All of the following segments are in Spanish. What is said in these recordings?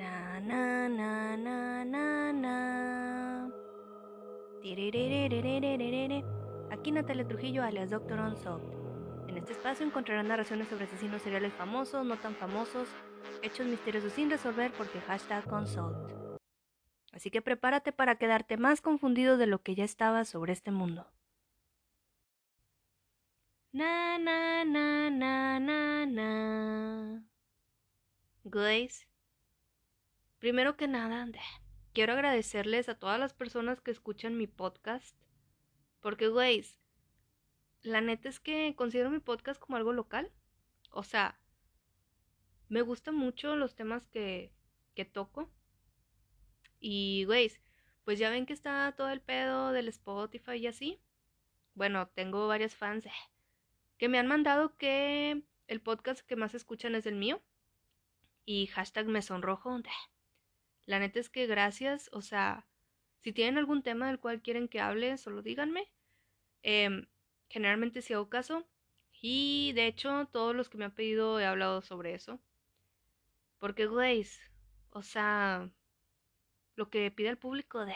Na, na, na, na, na, na. Aquí Natalia Trujillo, alias Doctor Unsolved. En este espacio encontrarán narraciones sobre asesinos seriales famosos, no tan famosos, hechos misteriosos sin resolver porque hashtag Unsolved. Así que prepárate para quedarte más confundido de lo que ya estabas sobre este mundo. Na na na na na na. Guys, primero que nada, quiero agradecerles a todas las personas que escuchan mi podcast. Porque, güeyes, la neta es que considero mi podcast como algo local. O sea, me gustan mucho los temas que, que toco. Y, güeyes, pues ya ven que está todo el pedo del Spotify y así. Bueno, tengo varias fans eh, que me han mandado que el podcast que más escuchan es el mío. Y hashtag me sonrojo. La neta es que gracias. O sea, si tienen algún tema del cual quieren que hable, solo díganme. Em, generalmente si hago caso. Y de hecho, todos los que me han pedido he hablado sobre eso. Porque, güeyes, o sea, lo que pide el público de...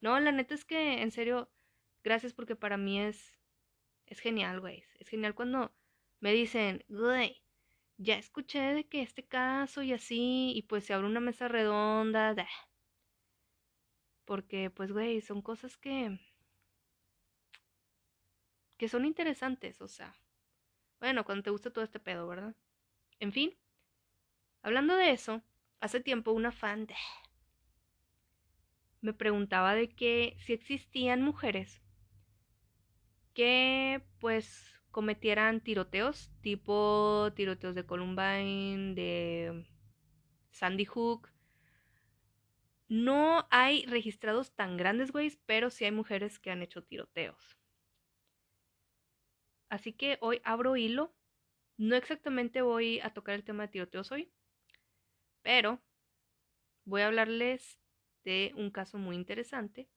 No, la neta es que, en serio, gracias porque para mí es... Es genial, güey. Es genial cuando me dicen, güey, ya escuché de que este caso y así, y pues se abre una mesa redonda. Porque, pues, güey, son cosas que... que son interesantes, o sea. Bueno, cuando te gusta todo este pedo, ¿verdad? En fin, hablando de eso, hace tiempo una fan de... me preguntaba de que si existían mujeres que pues cometieran tiroteos, tipo tiroteos de Columbine, de Sandy Hook. No hay registrados tan grandes, güeyes, pero sí hay mujeres que han hecho tiroteos. Así que hoy abro hilo. No exactamente voy a tocar el tema de tiroteos hoy, pero voy a hablarles de un caso muy interesante.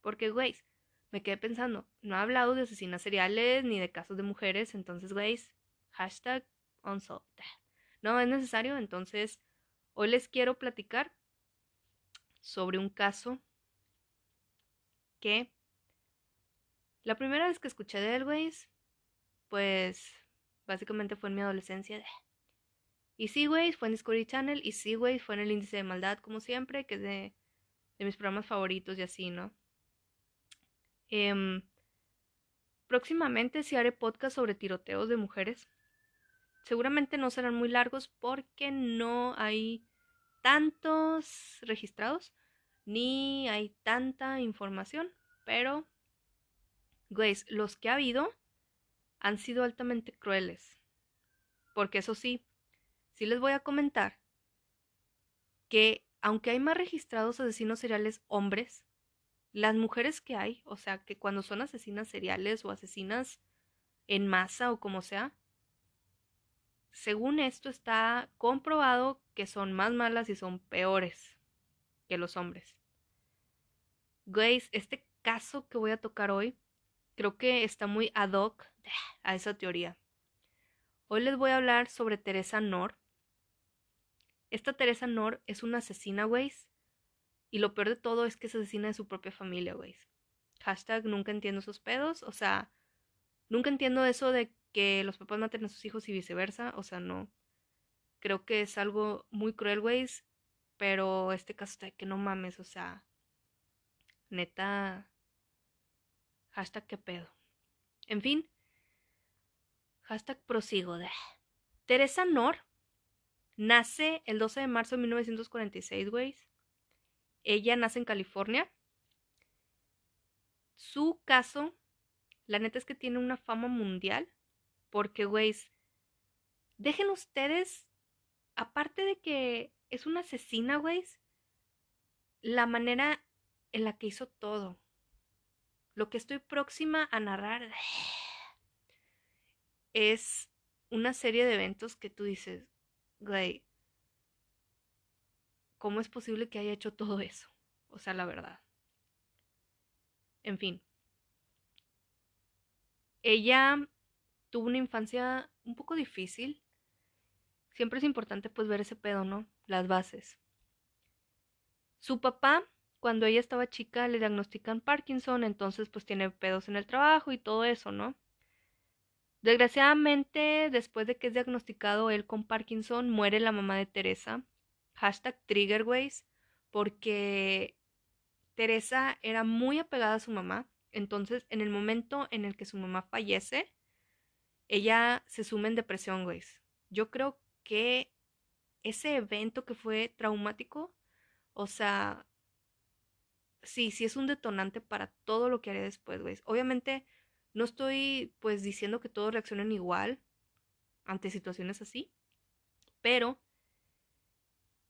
Porque, güeyes, me quedé pensando, no he hablado de asesinas seriales ni de casos de mujeres, entonces, güeyes, hashtag unsolved. No es necesario, entonces, hoy les quiero platicar sobre un caso que la primera vez que escuché de él, güeyes, pues básicamente fue en mi adolescencia. Y sí, güey, fue en Discovery Channel. Y sí, güey, fue en el índice de maldad, como siempre, que es de mis programas favoritos y así, ¿no? Em, próximamente sí haré podcast sobre tiroteos de mujeres. Seguramente no serán muy largos porque no hay tantos registrados ni hay tanta información. Pero, güeyes, los que ha habido han sido altamente crueles. Porque eso sí, sí les voy a comentar que aunque hay más registrados asesinos seriales hombres, las mujeres que hay, o sea, que cuando son asesinas seriales o asesinas en masa o como sea, según esto está comprobado que son más malas y son peores que los hombres. Guys, este caso que voy a tocar hoy creo que está muy ad hoc a esa teoría. Hoy les voy a hablar sobre Teresa Nor. Esta Teresa Nor es una asesina, güeyes. Y lo peor de todo es que es asesina de su propia familia, güeyes. Hashtag nunca entiendo esos pedos. O sea, nunca entiendo eso de que los papás maten a sus hijos y viceversa. O sea, no. Creo que es algo muy cruel, güeyes. Pero este caso está de que no mames, o sea. Neta. Hashtag qué pedo. En fin. Hashtag prosigo de. Teresa Nor nace el 12 de marzo de 1946, güey. Ella nace en California. Su caso, la neta es que tiene una fama mundial. Porque, güey, dejen ustedes, aparte de que es una asesina, güey, la manera en la que hizo todo. Lo que estoy próxima a narrar es una serie de eventos que tú dices, güey, ¿cómo es posible que haya hecho todo eso? O sea, la verdad. En fin. Ella tuvo una infancia un poco difícil. siempre es importante pues ver ese pedo, ¿no? Las bases. Su papá, cuando ella estaba chica, le diagnostican Parkinson, entonces pues tiene pedos en el trabajo y todo eso, ¿no? Desgraciadamente, después de que es diagnosticado él con Parkinson, muere la mamá de Teresa. Hashtag Triggerways, porque Teresa era muy apegada a su mamá. Entonces, en el momento en el que su mamá fallece, ella se suma en depresión, güey. Yo creo que ese evento que fue traumático, o sea, sí, sí es un detonante para todo lo que haré después, güey. Obviamente, no estoy pues diciendo que todos reaccionen igual ante situaciones así, pero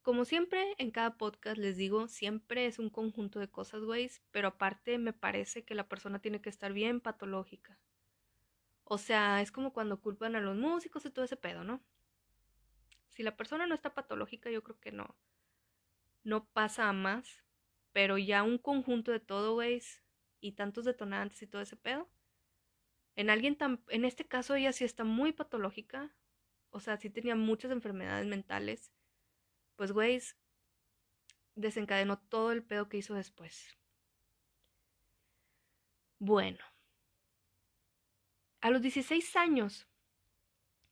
como siempre en cada podcast les digo, siempre es un conjunto de cosas, güey, pero aparte me parece que la persona tiene que estar bien patológica. O sea, es como cuando culpan a los músicos y todo ese pedo, ¿no? Si la persona no está patológica, yo creo que no. No pasa a más. Pero ya un conjunto de todo, güey, y tantos detonantes y todo ese pedo, en alguien tan, en este caso ella sí está muy patológica, o sea, sí tenía muchas enfermedades mentales, pues güey, desencadenó todo el pedo que hizo después. Bueno, a los 16 años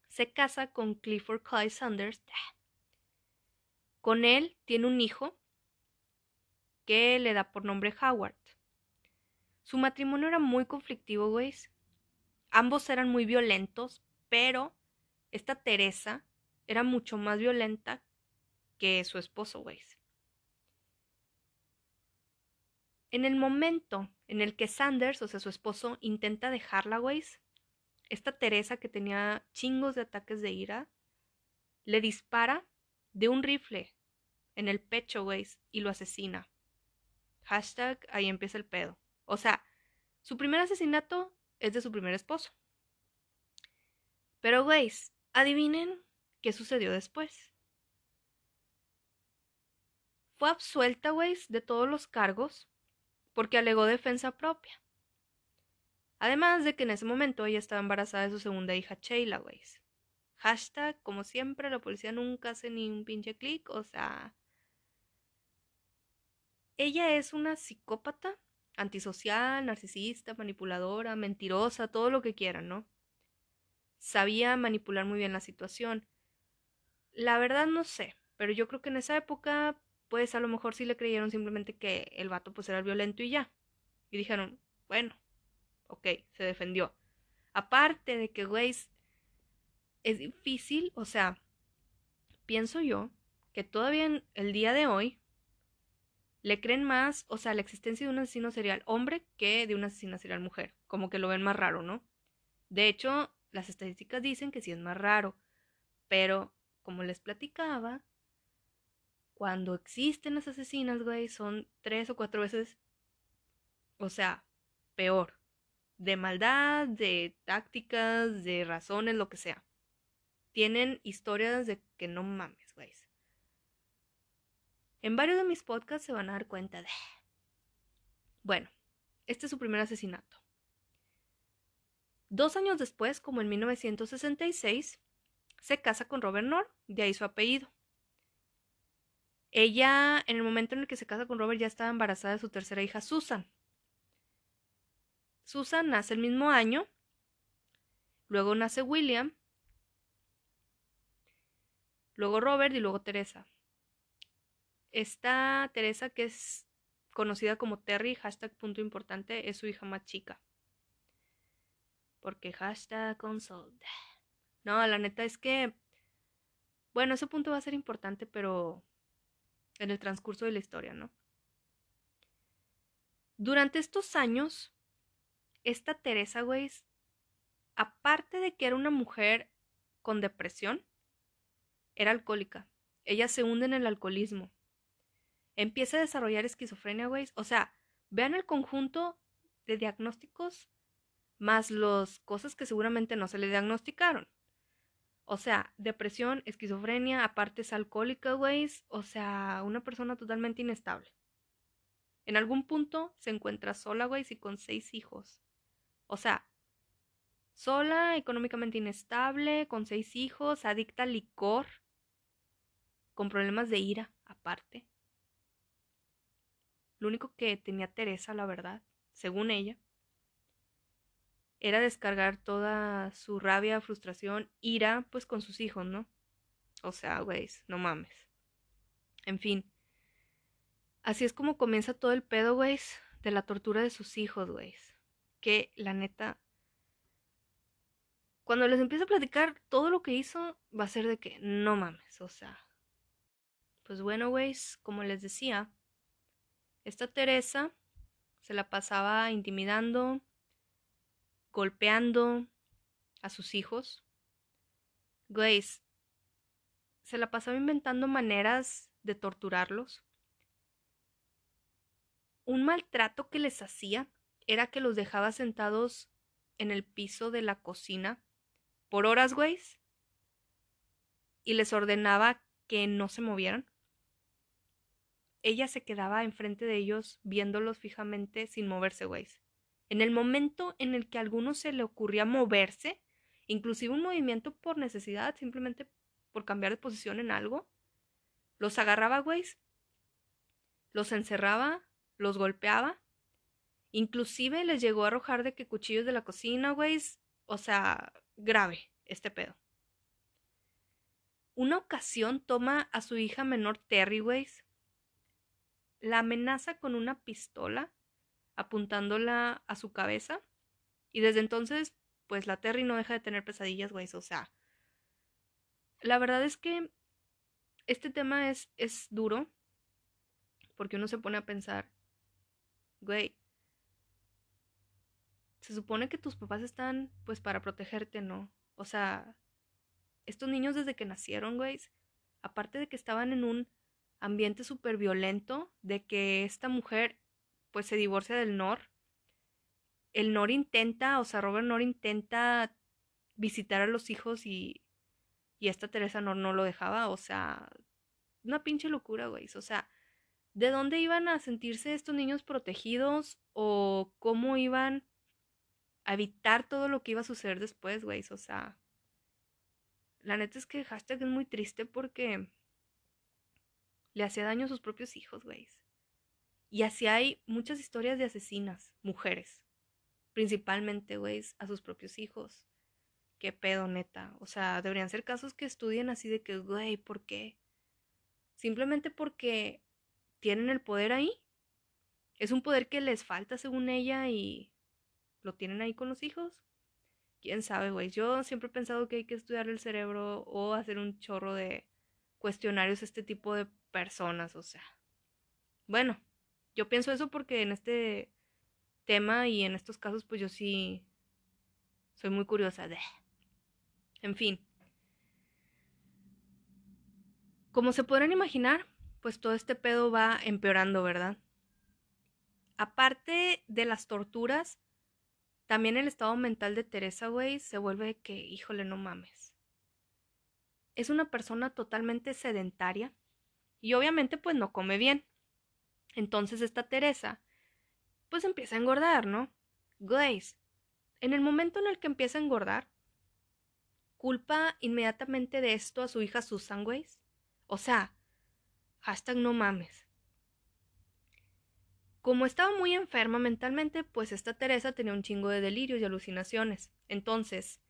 se casa con Clifford Clyde Sanders. Con él tiene un hijo que le da por nombre Howard. Su matrimonio era muy conflictivo, güey. Ambos eran muy violentos, pero esta Teresa era mucho más violenta que su esposo, güey. En el momento en el que Sanders, o sea, su esposo, intenta dejarla, güey, esta Teresa que tenía chingos de ataques de ira, le dispara de un rifle en el pecho, güey, y lo asesina. Hashtag, ahí empieza el pedo. O sea, su primer asesinato es de su primer esposo. Pero, güey, adivinen qué sucedió después. Fue absuelta, güey, de todos los cargos porque alegó defensa propia. Además de que en ese momento ella estaba embarazada de su segunda hija, Sheila, güey. Hashtag, como siempre, la policía nunca hace ni un pinche clic, o sea... Ella es una psicópata antisocial, narcisista, manipuladora, mentirosa, todo lo que quieran, ¿no? Sabía manipular muy bien la situación. La verdad no sé, pero yo creo que en esa época, pues a lo mejor sí le creyeron simplemente que el vato pues era violento y ya. Y dijeron, bueno, ok, se defendió. Aparte de que, güey, es difícil, o sea, pienso yo que todavía en el día de hoy le creen más, o sea, la existencia de un asesino serial hombre que de una asesina serial mujer. Como que lo ven más raro, ¿no? De hecho, las estadísticas dicen que sí es más raro. Pero, como les platicaba, cuando existen las asesinas, güey, son tres o cuatro veces, o sea, peor. De maldad, de tácticas, de razones, lo que sea. Tienen historias de que no mames, güey. En varios de mis podcasts se van a dar cuenta de... Bueno, este es su primer asesinato. Dos años después, como en 1966, se casa con Robert Nor, de ahí su apellido. Ella, en el momento en el que se casa con Robert, ya estaba embarazada de su tercera hija, Susan. Susan nace el mismo año, luego nace William, luego Robert y luego Teresa. Esta Teresa, que es conocida como Terry, hashtag punto importante, es su hija más chica. Porque hashtag consult. No, la neta es que, bueno, ese punto va a ser importante, pero en el transcurso de la historia, ¿no? Durante estos años, esta Teresa, güey, aparte de que era una mujer con depresión, era alcohólica. Ella se hunde en el alcoholismo empieza a desarrollar esquizofrenia, güey. O sea, vean el conjunto de diagnósticos más las cosas que seguramente no se le diagnosticaron. O sea, depresión, esquizofrenia, aparte es alcohólica, güey. O sea, una persona totalmente inestable. En algún punto se encuentra sola, güey, y con seis hijos. O sea, sola, económicamente inestable, con seis hijos, adicta al licor. con problemas de ira aparte. Lo único que tenía Teresa, la verdad, según ella, era descargar toda su rabia, frustración, ira, pues con sus hijos, ¿no? O sea, güey, no mames. En fin. Así es como comienza todo el pedo, güey, de la tortura de sus hijos, güey. Que la neta. Cuando les empiezo a platicar todo lo que hizo, va a ser de que no mames, o sea. Pues bueno, güey, como les decía, esta Teresa se la pasaba intimidando, golpeando a sus hijos. Grace se la pasaba inventando maneras de torturarlos. Un maltrato que les hacía era que los dejaba sentados en el piso de la cocina por horas, güeyes, y les ordenaba que no se movieran. Ella se quedaba enfrente de ellos viéndolos fijamente sin moverse, güeyes. En el momento en el que a alguno se le ocurría moverse, inclusive un movimiento por necesidad, simplemente por cambiar de posición en algo, los agarraba, güeyes, los encerraba, los golpeaba, inclusive les llegó a arrojar de que cuchillos de la cocina, güeyes, o sea, grave este pedo. Una ocasión toma a su hija menor Terry, güeyes, la amenaza con una pistola apuntándola a su cabeza. Y desde entonces, pues la Terry no deja de tener pesadillas, güey. O sea, la verdad es que este tema es, es duro. Porque uno se pone a pensar, güey, se supone que tus papás están, pues, para protegerte, ¿no? O sea, estos niños desde que nacieron, güey, aparte de que estaban en un ambiente súper violento, de que esta mujer pues se divorcia del Nor. El Nor intenta, o sea, Robert Nor intenta visitar a los hijos y, y esta Teresa Nor no lo dejaba, o sea, una pinche locura, güey. O sea, ¿de dónde iban a sentirse estos niños protegidos o cómo iban a evitar todo lo que iba a suceder después, güey? O sea, la neta es que hashtag es muy triste porque le hacía daño a sus propios hijos, güey. Y así hay muchas historias de asesinas, mujeres, principalmente, güey, a sus propios hijos. Qué pedo, neta. O sea, deberían ser casos que estudien así de que, güey, ¿por qué? Simplemente porque tienen el poder ahí. Es un poder que les falta según ella y lo tienen ahí con los hijos. Quién sabe, güey. Yo siempre he pensado que hay que estudiar el cerebro o hacer un chorro de cuestionarios a este tipo de personas, o sea. Bueno, yo pienso eso porque en este tema y en estos casos, pues yo sí soy muy curiosa de... En fin. Como se podrán imaginar, pues todo este pedo va empeorando, ¿verdad? Aparte de las torturas, también el estado mental de Teresa, güey, se vuelve que, híjole, no mames. Es una persona totalmente sedentaria y obviamente pues no come bien. Entonces esta Teresa, pues empieza a engordar, ¿no? Glaze, en el momento en el que empieza a engordar, culpa inmediatamente de esto a su hija Susan Grace. O sea, hashtag no mames. Como estaba muy enferma mentalmente, pues esta Teresa tenía un chingo de delirios y alucinaciones. Entonces,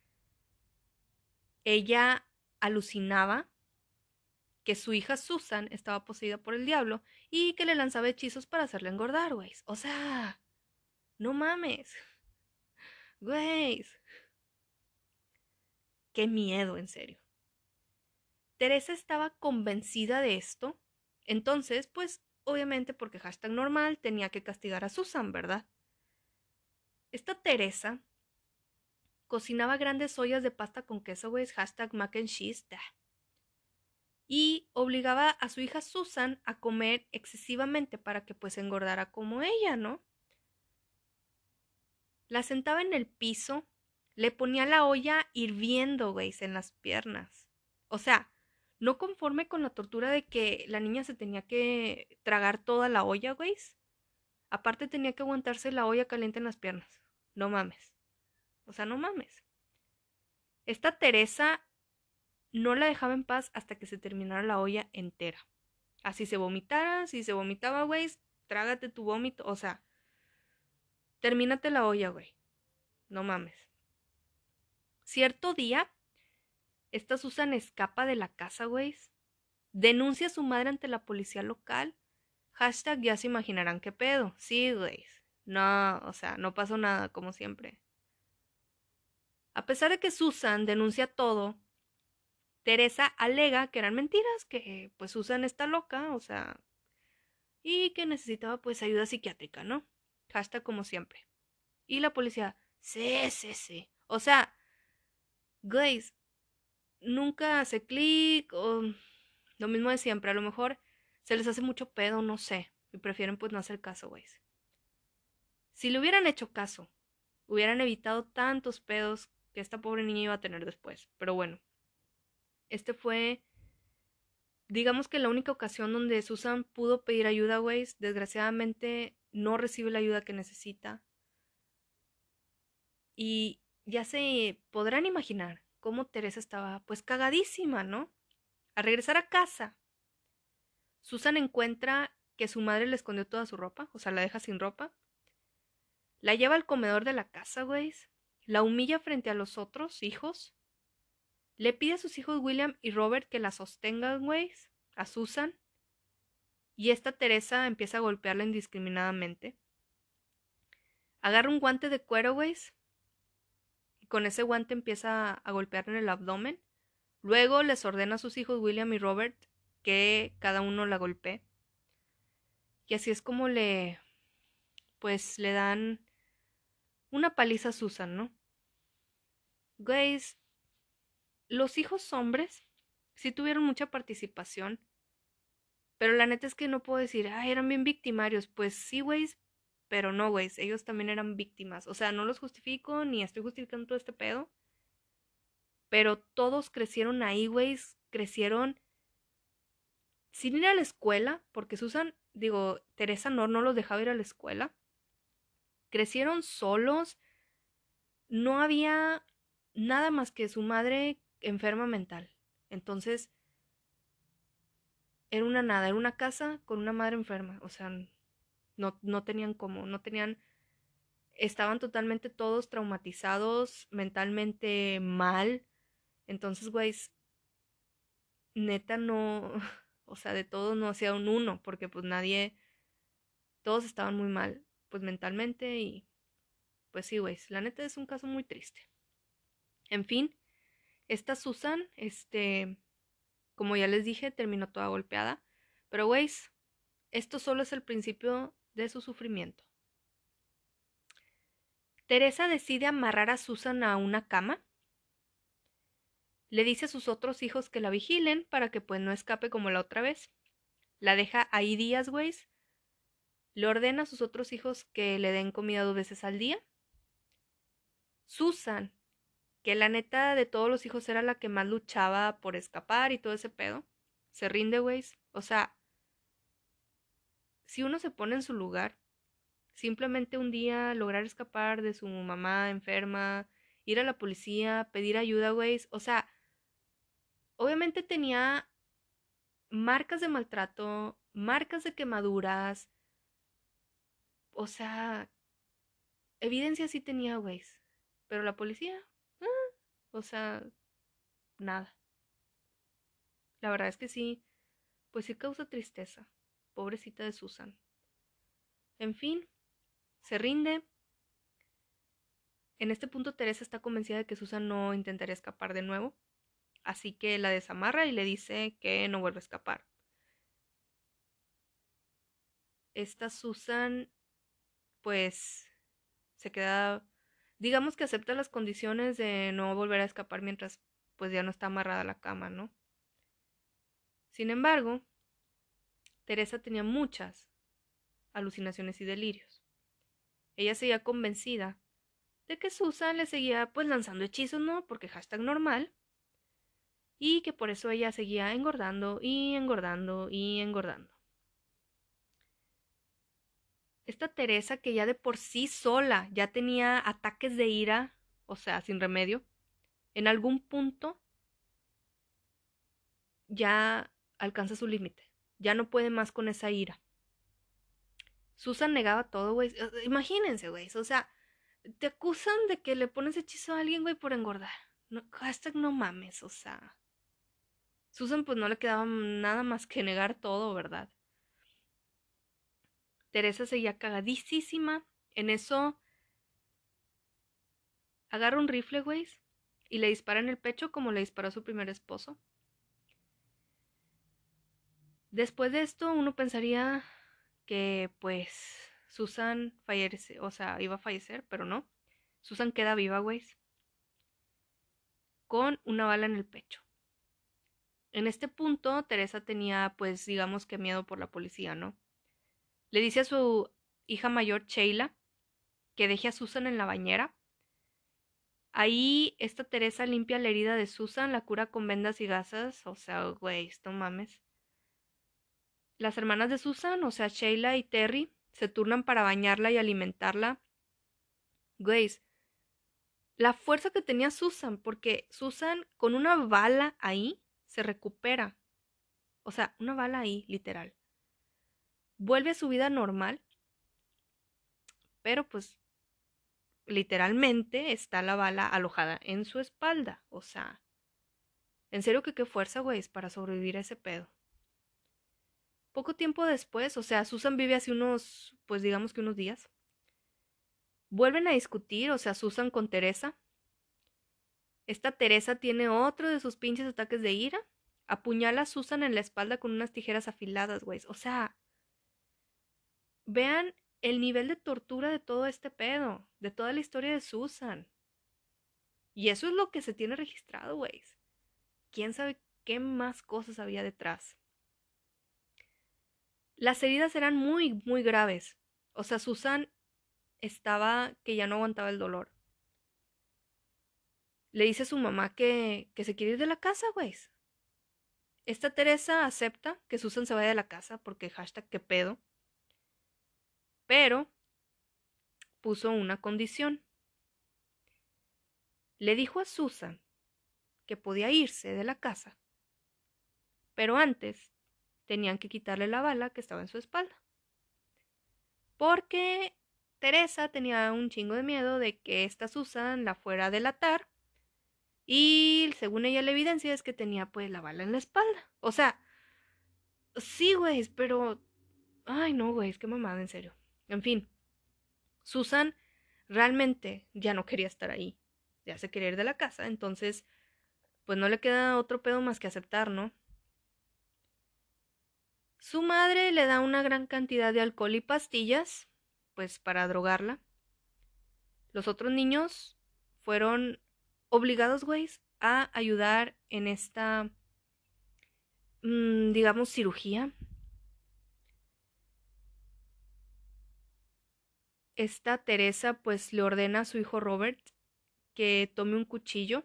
ella alucinaba que su hija Susan estaba poseída por el diablo y que le lanzaba hechizos para hacerle engordar, güey. O sea, no mames. Güey. Qué miedo, en serio. Teresa estaba convencida de esto. Entonces, pues, obviamente porque hashtag normal tenía que castigar a Susan, ¿verdad? Esta Teresa cocinaba grandes ollas de pasta con queso, güey. Hashtag mac and cheese y obligaba a su hija Susan a comer excesivamente para que pues engordara como ella, ¿no? La sentaba en el piso, le ponía la olla hirviendo, güey, en las piernas. O sea, no conforme con la tortura de que la niña se tenía que tragar toda la olla, güey. Aparte tenía que aguantarse la olla caliente en las piernas. No mames. O sea, no mames. Esta Teresa no la dejaba en paz hasta que se terminara la olla entera. Así se vomitara, si se vomitaba, güey, trágate tu vómito, o sea, termínate la olla, güey. No mames. Cierto día, esta Susan escapa de la casa, güey. Denuncia a su madre ante la policía local. Hashtag ya se imaginarán qué pedo. Sí, güey. No, o sea, no pasó nada, como siempre. A pesar de que Susan denuncia todo, Teresa alega que eran mentiras, que pues Susan está loca, o sea, y que necesitaba pues ayuda psiquiátrica, ¿no? Hashtag como siempre. Y la policía, sí, sí, sí. O sea, Grace, nunca hace clic o lo mismo de siempre. A lo mejor se les hace mucho pedo, no sé. Y prefieren pues no hacer caso, güey. Si le hubieran hecho caso, hubieran evitado tantos pedos que esta pobre niña iba a tener después. Pero bueno, este fue, digamos que la única ocasión donde Susan pudo pedir ayuda, güey. Desgraciadamente no recibe la ayuda que necesita. Y ya se podrán imaginar cómo Teresa estaba pues cagadísima, ¿no? Al regresar a casa, Susan encuentra que su madre le escondió toda su ropa, o sea, la deja sin ropa. La lleva al comedor de la casa, güey. La humilla frente a los otros hijos. Le pide a sus hijos William y Robert que la sostengan, güey, a Susan. Y esta Teresa empieza a golpearla indiscriminadamente. Agarra un guante de cuero, güey, con ese guante empieza a golpear en el abdomen. Luego les ordena a sus hijos William y Robert que cada uno la golpee. Y así es como le, pues le dan una paliza a Susan, ¿no? Guys, los hijos hombres sí tuvieron mucha participación, pero la neta es que no puedo decir, ah, eran bien victimarios. Pues sí, güey, pero no, güey, ellos también eran víctimas. O sea, no los justifico ni estoy justificando todo este pedo. Pero todos crecieron ahí, güey, crecieron sin ir a la escuela, porque Susan, digo, Teresa no, no los dejaba ir a la escuela. Crecieron solos. No había nada más que su madre enferma mental. Entonces, era una nada, era una casa con una madre enferma. O sea, no, no tenían cómo, no tenían, estaban totalmente todos traumatizados, mentalmente mal. Entonces, güey, neta no, o sea, de todos no hacía un uno, porque pues nadie, todos estaban muy mal, pues mentalmente y pues sí, güey, la neta es un caso muy triste. En fin, esta Susan, este, como ya les dije, terminó toda golpeada, pero güey, esto solo es el principio de su sufrimiento. Teresa decide amarrar a Susan a una cama. Le dice a sus otros hijos que la vigilen para que pues no escape como la otra vez. La deja ahí días, güey. Le ordena a sus otros hijos que le den comida dos veces al día. Susan, que la neta de todos los hijos era la que más luchaba por escapar y todo ese pedo, se rinde, güey. O sea, si uno se pone en su lugar, simplemente un día lograr escapar de su mamá enferma, ir a la policía, pedir ayuda, güey, o sea, obviamente tenía marcas de maltrato, marcas de quemaduras, o sea, evidencia sí tenía, güey, pero la policía, o sea, nada. La verdad es que sí, pues sí causa tristeza pobrecita de Susan. En fin, se rinde. En este punto Teresa está convencida de que Susan no intentaría escapar de nuevo, así que la desamarra y le dice que no vuelve a escapar. Esta Susan, pues, se queda, digamos que acepta las condiciones de no volver a escapar mientras pues ya no está amarrada a la cama, ¿no? Sin embargo, Teresa tenía muchas alucinaciones y delirios. Ella seguía convencida de que Susan le seguía pues lanzando hechizos, ¿no? Porque hashtag normal. Y que por eso ella seguía engordando y engordando y engordando. Esta Teresa que ya de por sí sola ya tenía ataques de ira, o sea, sin remedio, en algún punto ya alcanza su límite. Ya no puede más con esa ira. Susan negaba todo, güey. Imagínense, güey. O sea, te acusan de que le pones hechizo a alguien, güey, por engordar. No, hashtag no mames, o sea. Susan pues no le quedaba nada más que negar todo, ¿verdad? Teresa seguía cagadísima. En eso agarra un rifle, güey, y le dispara en el pecho como le disparó a su primer esposo. Después de esto, uno pensaría que pues Susan fallece, o sea, iba a fallecer, pero no. Susan queda viva, güey, con una bala en el pecho. En este punto, Teresa tenía, pues, digamos que miedo por la policía, ¿no? Le dice a su hija mayor, Sheila, que deje a Susan en la bañera. Ahí, esta Teresa limpia la herida de Susan, la cura con vendas y gasas. O sea, güey, esto mames. Las hermanas de Susan, o sea, Sheila y Terry, se turnan para bañarla y alimentarla. Güey, la fuerza que tenía Susan, porque Susan con una bala ahí se recupera. O sea, una bala ahí, literal. Vuelve a su vida normal, pero pues literalmente está la bala alojada en su espalda. O sea, en serio que qué fuerza, güey, para sobrevivir a ese pedo. Poco tiempo después, o sea, Susan vive hace unos, pues digamos que unos días. Vuelven a discutir, o sea, Susan con Teresa. Esta Teresa tiene otro de sus pinches ataques de ira. Apuñala a Susan en la espalda con unas tijeras afiladas, güey. O sea, vean el nivel de tortura de todo este pedo, de toda la historia de Susan. Y eso es lo que se tiene registrado, güey. ¿Quién sabe qué más cosas había detrás? Las heridas eran muy, muy graves. O sea, Susan estaba que ya no aguantaba el dolor le dice a su mamá que, que se quiere ir de la casa, güey. Esta Teresa acepta que Susan se vaya de la casa porque hashtag qué pedo. Pero puso una condición. Le dijo a Susan que podía irse de la casa, pero antes tenían que quitarle la bala que estaba en su espalda. Porque Teresa tenía un chingo de miedo de que esta Susan la fuera a delatar y según ella la evidencia es que tenía pues la bala en la espalda. O sea, sí, güey, pero... Ay, no, güey, es que mamada, en serio. En fin, Susan realmente ya no quería estar ahí. Ya se quería ir de la casa, entonces, pues no le queda otro pedo más que aceptar, ¿no? Su madre le da una gran cantidad de alcohol y pastillas, pues para drogarla. Los otros niños fueron obligados, güey, a ayudar en esta, mm, digamos, cirugía. Esta Teresa pues le ordena a su hijo Robert que tome un cuchillo,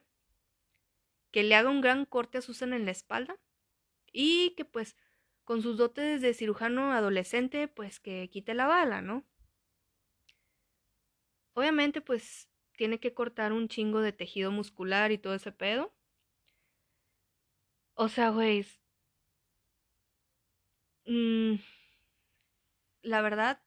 que le haga un gran corte a Susan en la espalda y que pues con sus dotes de cirujano adolescente pues que quite la bala, ¿no? Obviamente pues tiene que cortar un chingo de tejido muscular y todo ese pedo. O sea, güey. Mmm, la verdad,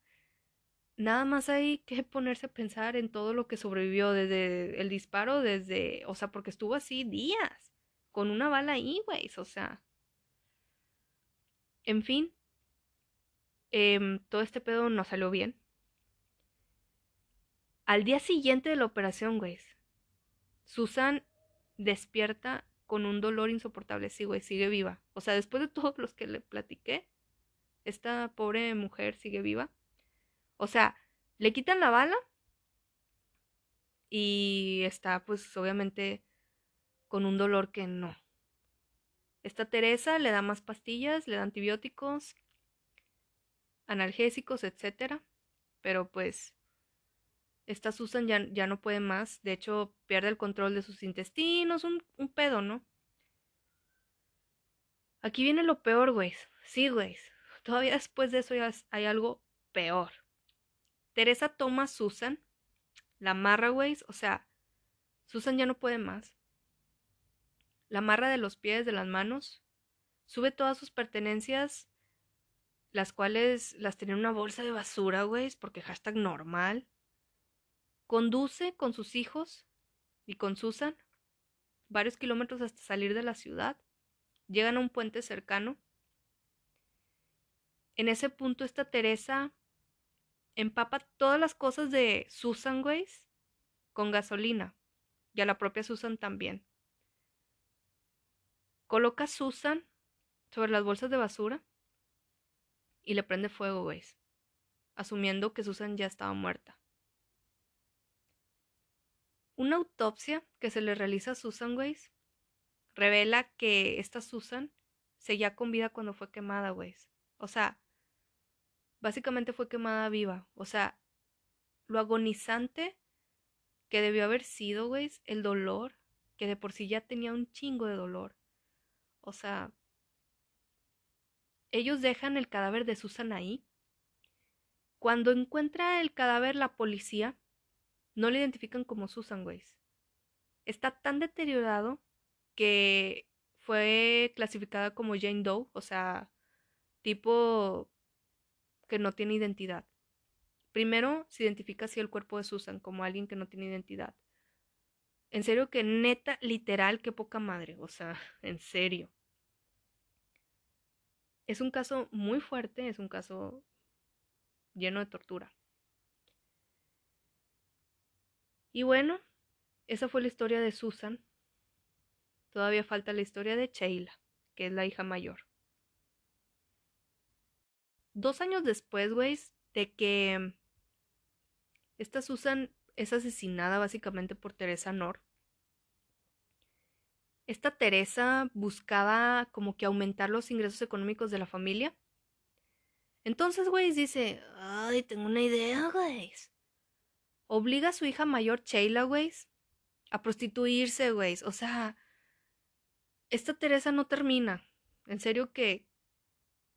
nada más hay que ponerse a pensar en todo lo que sobrevivió desde el disparo, desde, o sea, porque estuvo así días, con una bala ahí, güey, o sea. En fin, eh, todo este pedo no salió bien. Al día siguiente de la operación, güey, Susan despierta con un dolor insoportable. Sí, güey, sigue viva. O sea, después de todos los que le platiqué, esta pobre mujer sigue viva. O sea, le quitan la bala y está, pues, obviamente con un dolor que no. Esta Teresa le da más pastillas, le da antibióticos, analgésicos, etcétera. Pero pues esta Susan ya, no puede más, de hecho pierde el control de sus intestinos, un, un pedo, ¿no? Aquí viene lo peor, güey. Sí, güey. Todavía después de eso ya hay algo peor. Teresa toma a Susan, la amarra, güey. O sea, Susan ya no puede más. La amarra de los pies, de las manos. Sube todas sus pertenencias, las cuales las tenía en una bolsa de basura, güey, porque hashtag normal. Conduce con sus hijos y con Susan varios kilómetros hasta salir de la ciudad. Llegan a un puente cercano. En ese punto esta Teresa empapa todas las cosas de Susan, güey, con gasolina. Y a la propia Susan también. Coloca a Susan sobre las bolsas de basura y le prende fuego, güey. Asumiendo que Susan ya estaba muerta. Una autopsia que se le realiza a Susan Weiss revela que esta Susan seguía con vida cuando fue quemada, Weiss. O sea, básicamente fue quemada viva. O sea, lo agonizante que debió haber sido, Weiss, el dolor, que de por sí ya tenía un chingo de dolor. O sea, ellos dejan el cadáver de Susan ahí. Cuando encuentra el cadáver la policía, no le identifican como Susan Weiss. Está tan deteriorado que fue clasificada como Jane Doe, o sea, tipo que no tiene identidad. Primero se identifica así el cuerpo de Susan como alguien que no tiene identidad. En serio que neta, literal, qué poca madre, o sea, en serio. Es un caso muy fuerte, es un caso lleno de tortura. Y bueno, esa fue la historia de Susan. Todavía falta la historia de Sheila, que es la hija mayor. Dos años después, güey, de que esta Susan es asesinada básicamente por Teresa Nor. Esta Teresa buscaba como que aumentar los ingresos económicos de la familia. Entonces, güey, dice, ay, tengo una idea, güey obliga a su hija mayor, Sheila, güey, a prostituirse, güey. O sea, esta Teresa no termina. En serio que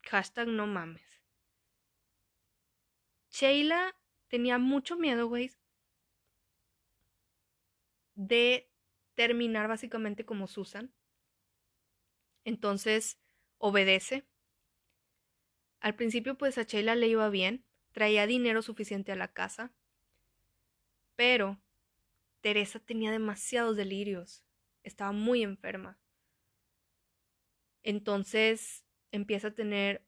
hashtag no mames. Sheila tenía mucho miedo, güey, de terminar básicamente como Susan. Entonces, obedece. Al principio, pues a Sheila le iba bien, traía dinero suficiente a la casa, pero Teresa tenía demasiados delirios, estaba muy enferma. Entonces empieza a tener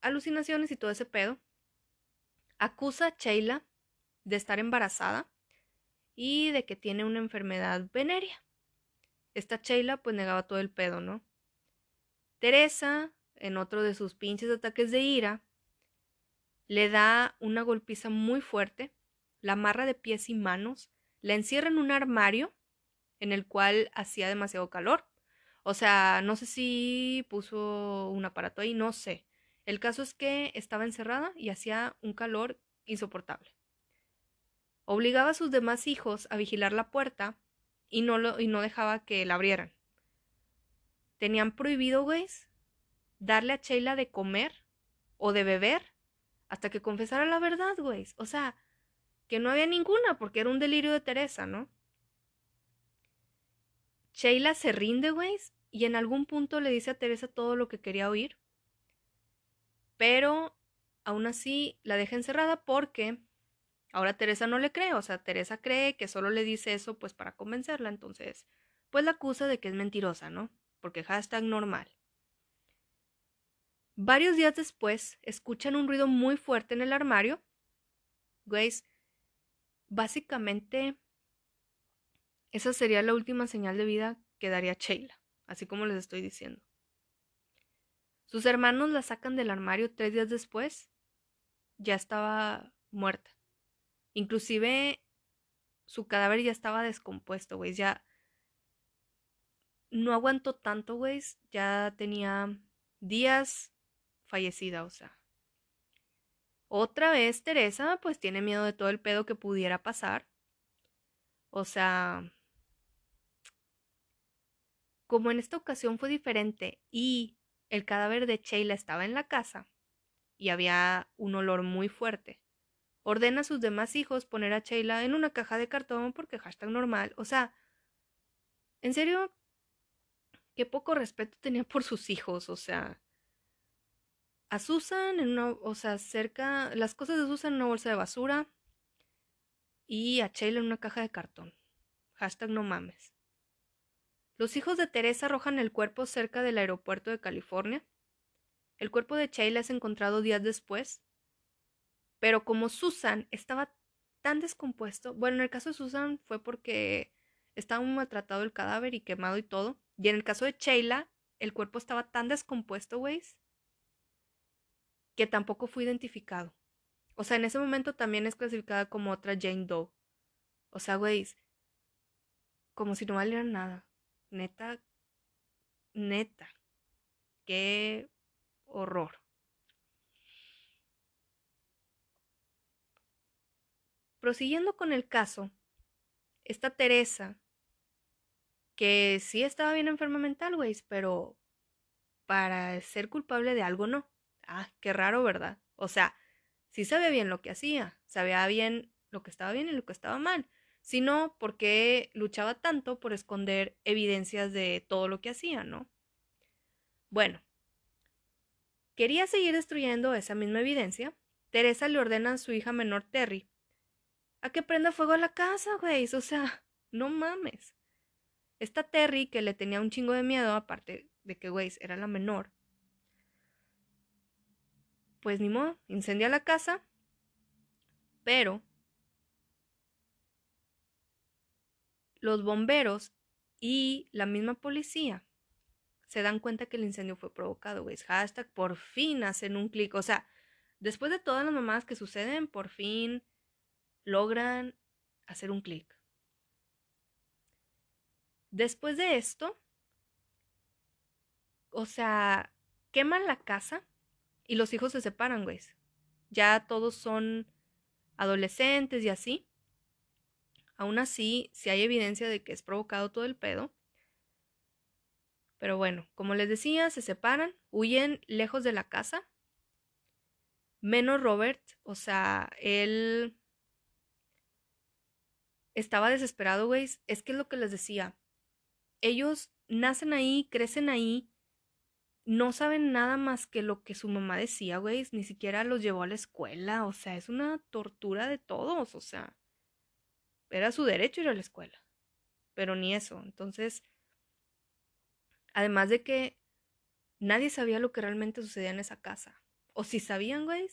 alucinaciones y todo ese pedo. Acusa a Sheila de estar embarazada y de que tiene una enfermedad venérea. Esta Sheila pues negaba todo el pedo, ¿no? Teresa, en otro de sus pinches ataques de ira, le da una golpiza muy fuerte la amarra de pies y manos, la encierra en un armario en el cual hacía demasiado calor. O sea, no sé si puso un aparato ahí, no sé. El caso es que estaba encerrada y hacía un calor insoportable. Obligaba a sus demás hijos a vigilar la puerta y no, lo, y no dejaba que la abrieran. Tenían prohibido, güey, darle a Sheila de comer o de beber hasta que confesara la verdad, güey. O sea, que no había ninguna porque era un delirio de Teresa, ¿no? Sheila se rinde, güey, y en algún punto le dice a Teresa todo lo que quería oír, pero aún así la deja encerrada porque ahora Teresa no le cree, o sea, Teresa cree que solo le dice eso pues para convencerla, entonces pues la acusa de que es mentirosa, ¿no? Porque hashtag normal. Varios días después escuchan un ruido muy fuerte en el armario. Güey, Básicamente, esa sería la última señal de vida que daría Sheila, así como les estoy diciendo. Sus hermanos la sacan del armario tres días después. Ya estaba muerta. Inclusive su cadáver ya estaba descompuesto, güey. Ya no aguantó tanto, güey. Ya tenía días fallecida, o sea. Otra vez Teresa pues tiene miedo de todo el pedo que pudiera pasar. O sea, como en esta ocasión fue diferente y el cadáver de Sheila estaba en la casa y había un olor muy fuerte, ordena a sus demás hijos poner a Sheila en una caja de cartón porque hashtag normal. O sea, en serio, qué poco respeto tenía por sus hijos, o sea, a Susan en una, o sea, cerca, las cosas de Susan en una bolsa de basura y a Sheila en una caja de cartón. Hashtag no mames. Los hijos de Teresa arrojan el cuerpo cerca del aeropuerto de California. El cuerpo de Sheila es encontrado días después, pero como Susan estaba tan descompuesto, bueno, en el caso de Susan fue porque estaba muy maltratado el cadáver y quemado y todo, y en el caso de Sheila, el cuerpo estaba tan descompuesto, güey, que tampoco fue identificado. O sea, en ese momento también es clasificada como otra Jane Doe. O sea, güey, como si no valiera nada. Neta, neta. Qué horror. Prosiguiendo con el caso, esta Teresa, que sí estaba bien enferma mental, güey, pero para ser culpable de algo no. Ah, qué raro, ¿verdad? O sea, sí sabía bien lo que hacía, sabía bien lo que estaba bien y lo que estaba mal, sino porque luchaba tanto por esconder evidencias de todo lo que hacía, ¿no? Bueno, quería seguir destruyendo esa misma evidencia. Teresa le ordena a su hija menor Terry a que prenda fuego a la casa, güey. O sea, no mames. Esta Terry, que le tenía un chingo de miedo, aparte de que, güey, era la menor, pues ni modo, incendia la casa, pero los bomberos y la misma policía se dan cuenta que el incendio fue provocado, güey. Hashtag por fin hacen un clic. O sea, después de todas las mamadas que suceden, por fin logran hacer un clic. Después de esto, o sea, queman la casa y los hijos se separan, güey. Ya todos son adolescentes y así. Aún así, si hay evidencia de que es provocado todo el pedo. Pero bueno, como les decía, se separan, huyen lejos de la casa. Menos Robert, o sea, él estaba desesperado, güey. Es que es lo que les decía. Ellos nacen ahí, crecen ahí, no saben nada más que lo que su mamá decía, güey. Ni siquiera los llevó a la escuela. O sea, es una tortura de todos. O sea, era su derecho ir a la escuela. Pero ni eso. Entonces, además de que nadie sabía lo que realmente sucedía en esa casa. O si sabían, güey,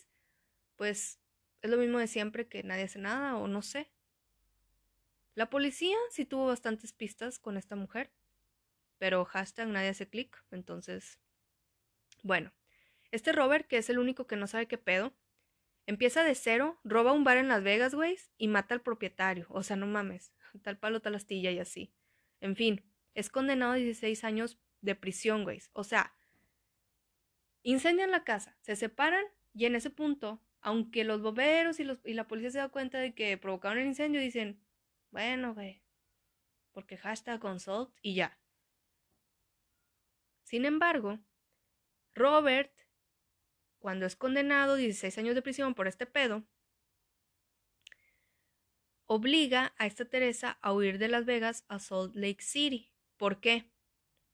pues es lo mismo de siempre que nadie hace nada o no sé. La policía sí tuvo bastantes pistas con esta mujer, pero hashtag nadie hace clic, entonces bueno, este Robert, que es el único que no sabe qué pedo, empieza de cero, roba un bar en Las Vegas, güey, y mata al propietario. O sea, no mames, tal palo, tal astilla y así. En fin, es condenado a 16 años de prisión, güey. O sea, incendian la casa, se separan y en ese punto, aunque los bomberos y, la policía se dan cuenta de que provocaron el incendio, dicen, bueno, güey, porque hashtag consult y ya. Sin embargo, Robert, cuando es condenado 16 años de prisión por este pedo, obliga a esta Teresa a huir de Las Vegas a Salt Lake City. ¿Por qué?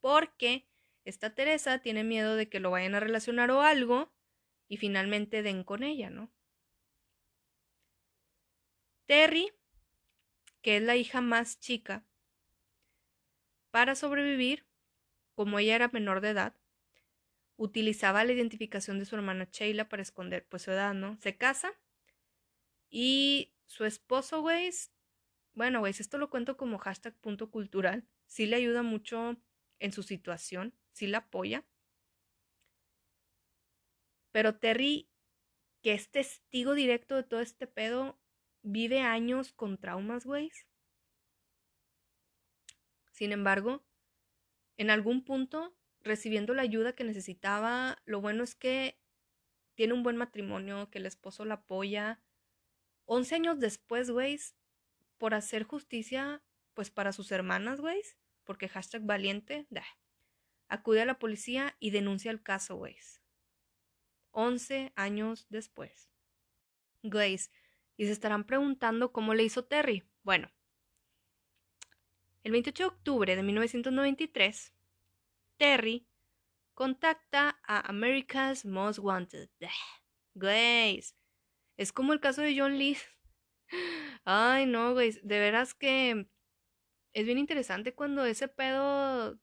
Porque esta Teresa tiene miedo de que lo vayan a relacionar o algo y finalmente den con ella, ¿no? Terry, que es la hija más chica, para sobrevivir, como ella era menor de edad, utilizaba la identificación de su hermana Sheila para esconder pues su edad, ¿no? Se casa y su esposo, güey, bueno, güey, esto lo cuento como hashtag punto cultural, sí le ayuda mucho en su situación, sí la apoya. Pero Terry, que es testigo directo de todo este pedo, vive años con traumas, güey. Sin embargo, en algún punto recibiendo la ayuda que necesitaba. Lo bueno es que tiene un buen matrimonio, que el esposo la apoya. Once años después, güey, por hacer justicia, pues para sus hermanas, güey, porque hashtag valiente, acude a la policía y denuncia el caso, güey. Once años después. Glaze, y se estarán preguntando cómo le hizo Terry. Bueno, el 28 de octubre de 1993, Terry contacta a America's Most Wanted. Güey, es como el caso de John Lee. Ay, no, güey, de veras que es bien interesante cuando ese pedo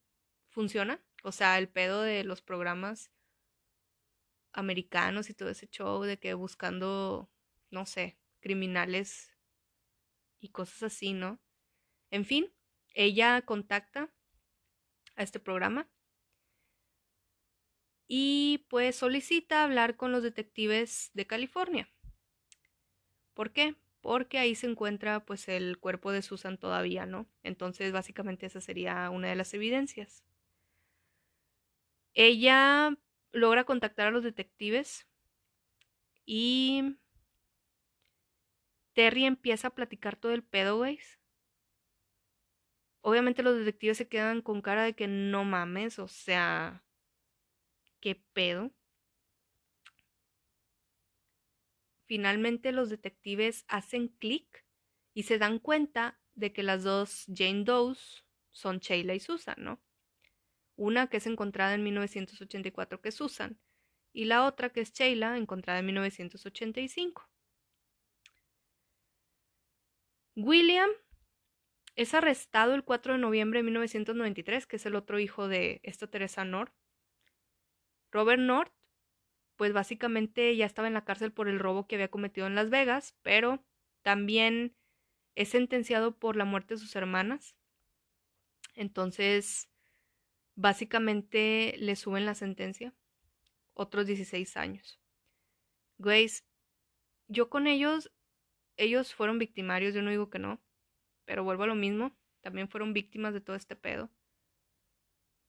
funciona. O sea, el pedo de los programas americanos y todo ese show de que buscando, no sé, criminales y cosas así, ¿no? En fin, ella contacta a este programa y pues solicita hablar con los detectives de California. ¿Por qué? Porque ahí se encuentra pues el cuerpo de Susan todavía, ¿no? Entonces básicamente esa sería una de las evidencias. Ella logra contactar a los detectives y Terry empieza a platicar todo el pedo, güey. Obviamente los detectives se quedan con cara de que no mames, o sea, ¿qué pedo? Finalmente los detectives hacen clic y se dan cuenta de que las dos Jane Doe's son Sheila y Susan, ¿no? Una que es encontrada en 1984 que es Susan y la otra que es Sheila encontrada en 1985. William es arrestado el 4 de noviembre de 1993, que es el otro hijo de esta Teresa North. Robert North, pues básicamente ya estaba en la cárcel por el robo que había cometido en Las Vegas, pero también es sentenciado por la muerte de sus hermanas. Entonces, básicamente le suben la sentencia, otros 16 años. Grace, yo con ellos ellos fueron victimarios, yo no digo que no, pero vuelvo a lo mismo, también fueron víctimas de todo este pedo.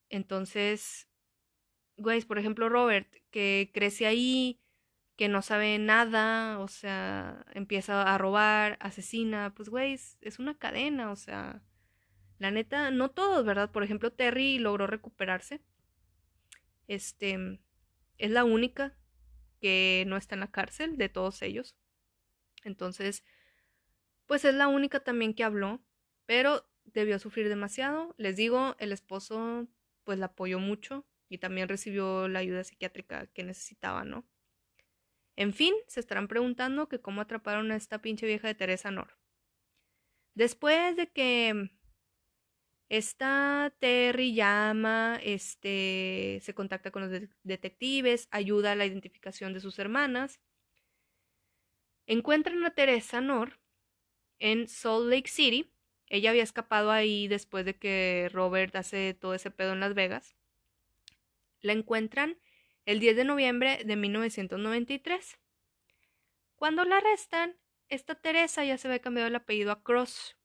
Entonces, güey, por ejemplo, Robert, que crece ahí, que no sabe nada, o sea, empieza a robar, asesina, pues, güey, es una cadena, o sea, la neta, no todos, ¿verdad? Por ejemplo, Terry logró recuperarse. Este, es la única que no está en la cárcel de todos ellos. Entonces, pues es la única también que habló, pero debió sufrir demasiado. Les digo, el esposo pues la apoyó mucho y también recibió la ayuda psiquiátrica que necesitaba, ¿no? En fin, se estarán preguntando que cómo atraparon a esta pinche vieja de Teresa Nor. Después de que esta Terry llama, este, se contacta con los detectives, ayuda a la identificación de sus hermanas Encuentran a Teresa Nor en Salt Lake City. Ella había escapado ahí después de que Robert hace todo ese pedo en Las Vegas. La encuentran el 10 de noviembre de 1993. Cuando la arrestan, esta Teresa ya se había cambiado el apellido a Cross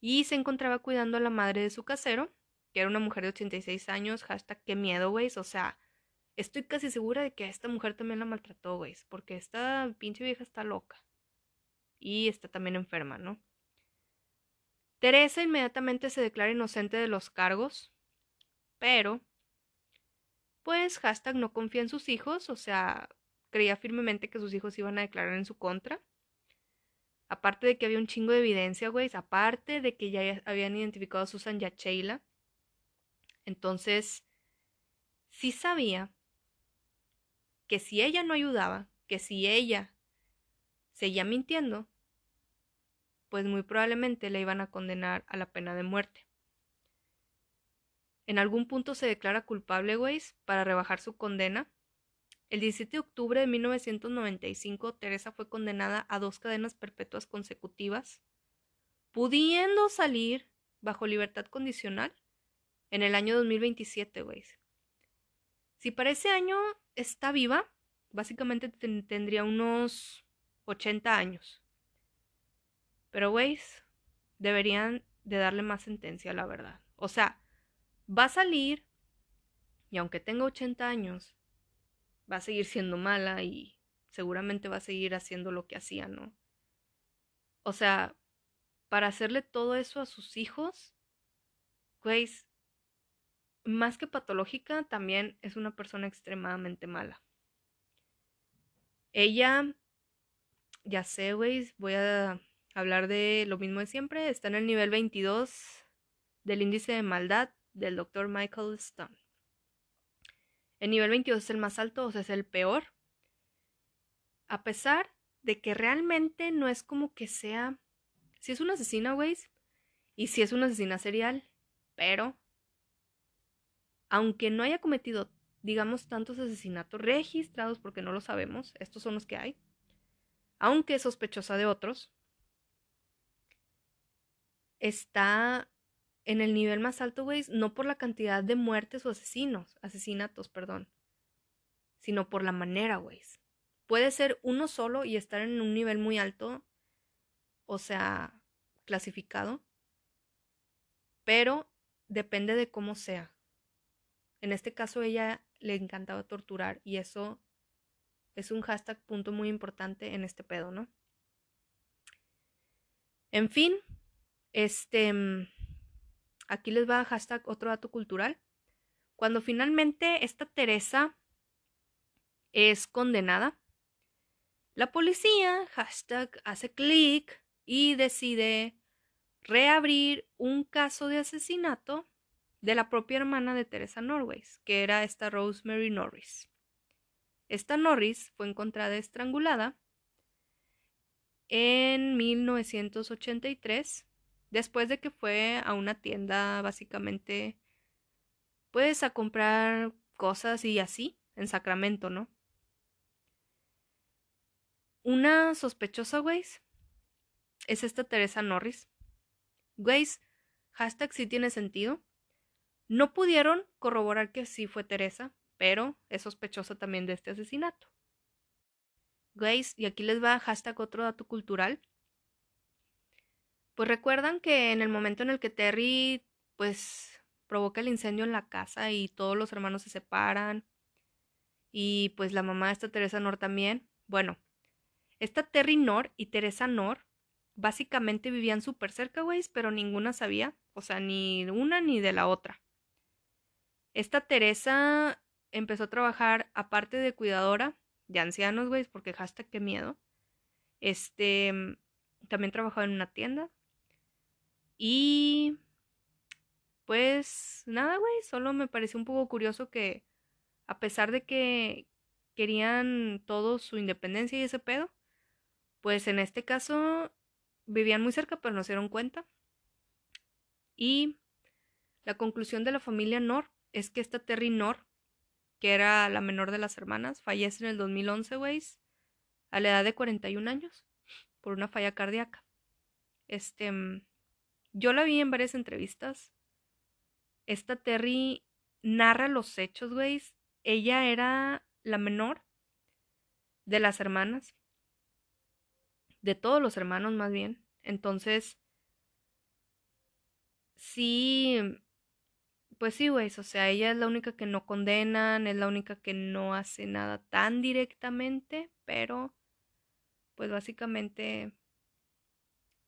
y se encontraba cuidando a la madre de su casero, que era una mujer de 86 años, hashtag qué miedo, güey, o sea, Estoy casi segura de que a esta mujer también la maltrató, güey, porque esta pinche vieja está loca. Y está también enferma, ¿no? Teresa inmediatamente se declara inocente de los cargos, pero, pues, hashtag no confía en sus hijos, o sea, creía firmemente que sus hijos iban a declarar en su contra. Aparte de que había un chingo de evidencia, güey, aparte de que ya habían identificado a Susan y a Sheila. Entonces, sí sabía que si ella no ayudaba, que si ella seguía mintiendo, pues muy probablemente le iban a condenar a la pena de muerte. En algún punto se declara culpable Weiss para rebajar su condena. El 17 de octubre de 1995, Teresa fue condenada a dos cadenas perpetuas consecutivas, pudiendo salir bajo libertad condicional en el año 2027, Weiss. Si para ese año está viva, básicamente tendría unos 80 años. Pero, güeyes, deberían de darle más sentencia, la verdad. O sea, va a salir y aunque tenga 80 años, va a seguir siendo mala y seguramente va a seguir haciendo lo que hacía, ¿no? O sea, para hacerle todo eso a sus hijos, güeyes, más que patológica, también es una persona extremadamente mala. Ella, ya sé, güey, voy a hablar de lo mismo de siempre, está en el nivel 22 del índice de maldad del doctor Michael Stone. El nivel 22 es el más alto, o sea, es el peor. A pesar de que realmente no es como que sea. Si es una asesina, güey. Y si es una asesina serial. Pero. Aunque no haya cometido, digamos, tantos asesinatos registrados, porque no lo sabemos, estos son los que hay. Aunque es sospechosa de otros. Está en el nivel más alto, güey, no por la cantidad de muertes o asesinos, asesinatos, perdón, sino por la manera, güey. Puede ser uno solo y estar en un nivel muy alto, o sea, clasificado, pero depende de cómo sea. En este caso, ella le encantaba torturar y eso es un hashtag punto muy importante en este pedo, ¿no? En fin, este mm, Aquí les va hashtag otro dato cultural. Cuando finalmente esta Teresa es condenada, la policía, hashtag, hace clic y decide reabrir un caso de asesinato de la propia hermana de Teresa Norris, que era esta Rosemary Norris. Esta Norris fue encontrada estrangulada en 1983 Después de que fue a una tienda, básicamente, pues a comprar cosas y así, en Sacramento, ¿no? Una sospechosa, güeyes, es esta Teresa Norris. Güeyes, hashtag sí tiene sentido. No pudieron corroborar que sí fue Teresa, pero es sospechosa también de este asesinato. Güeyes, y aquí les va hashtag otro dato cultural pues recuerdan que en el momento en el que Terry pues provoca el incendio en la casa y todos los hermanos se separan y pues la mamá de esta Teresa Nor también. Bueno, esta Terry Nor y Teresa Nor básicamente vivían súper cerca, güey, pero ninguna sabía, o sea, ni una ni de la otra. Esta Teresa empezó a trabajar aparte de cuidadora de ancianos, güey, porque hashtag qué miedo. Este, también trabajaba en una tienda y pues nada, güey, solo me pareció un poco curioso que a pesar de que querían todos su independencia y ese pedo, pues en este caso vivían muy cerca, pero no se dieron cuenta. Y la conclusión de la familia Nor es que esta Terry Nor, que era la menor de las hermanas, fallece en el 2011, güey, a la edad de 41 años, por una falla cardíaca. Este, yo la vi en varias entrevistas. Esta Terry narra los hechos, güey. Ella era la menor de las hermanas. De todos los hermanos, más bien. Entonces, sí, pues sí, güey. O sea, ella es la única que no condenan, es la única que no hace nada tan directamente, pero, pues básicamente,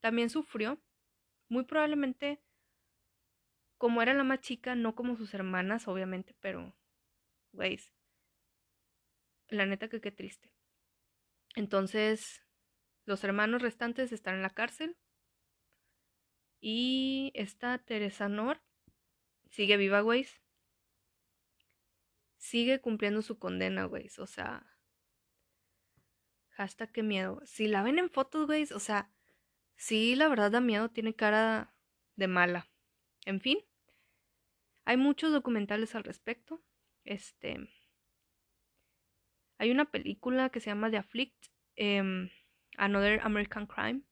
también sufrió muy probablemente, como era la más chica, no como sus hermanas, obviamente, pero, güey, la neta que qué triste. Entonces, los hermanos restantes están en la cárcel. Y esta Teresa Nor sigue viva, güey. Sigue cumpliendo su condena, güey. O sea, hasta qué miedo. Si la ven en fotos, güey, o sea, Sí, la verdad da miedo, tiene cara de mala. En fin, hay muchos documentales al respecto. Este. Hay una película que se llama The Afflict, em, Another American Crime.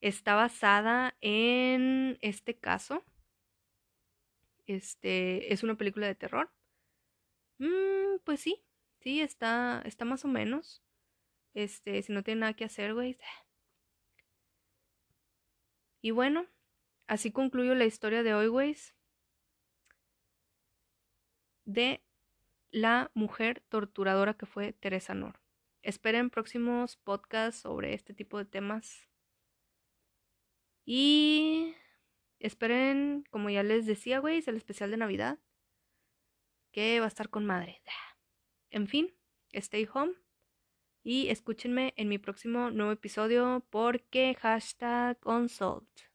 Está basada en este caso. Este es una película de terror. Mm, pues sí, sí, está, está más o menos. Este, si no tiene nada que hacer, güey, y bueno, así concluyo la historia de hoy, De la mujer torturadora que fue Teresa Nor. Esperen próximos podcasts sobre este tipo de temas. Y esperen, como ya les decía, güey, el especial de Navidad. Que va a estar con madre. En fin, stay home. Y escúchenme en mi próximo nuevo episodio porque hashtag unsolved.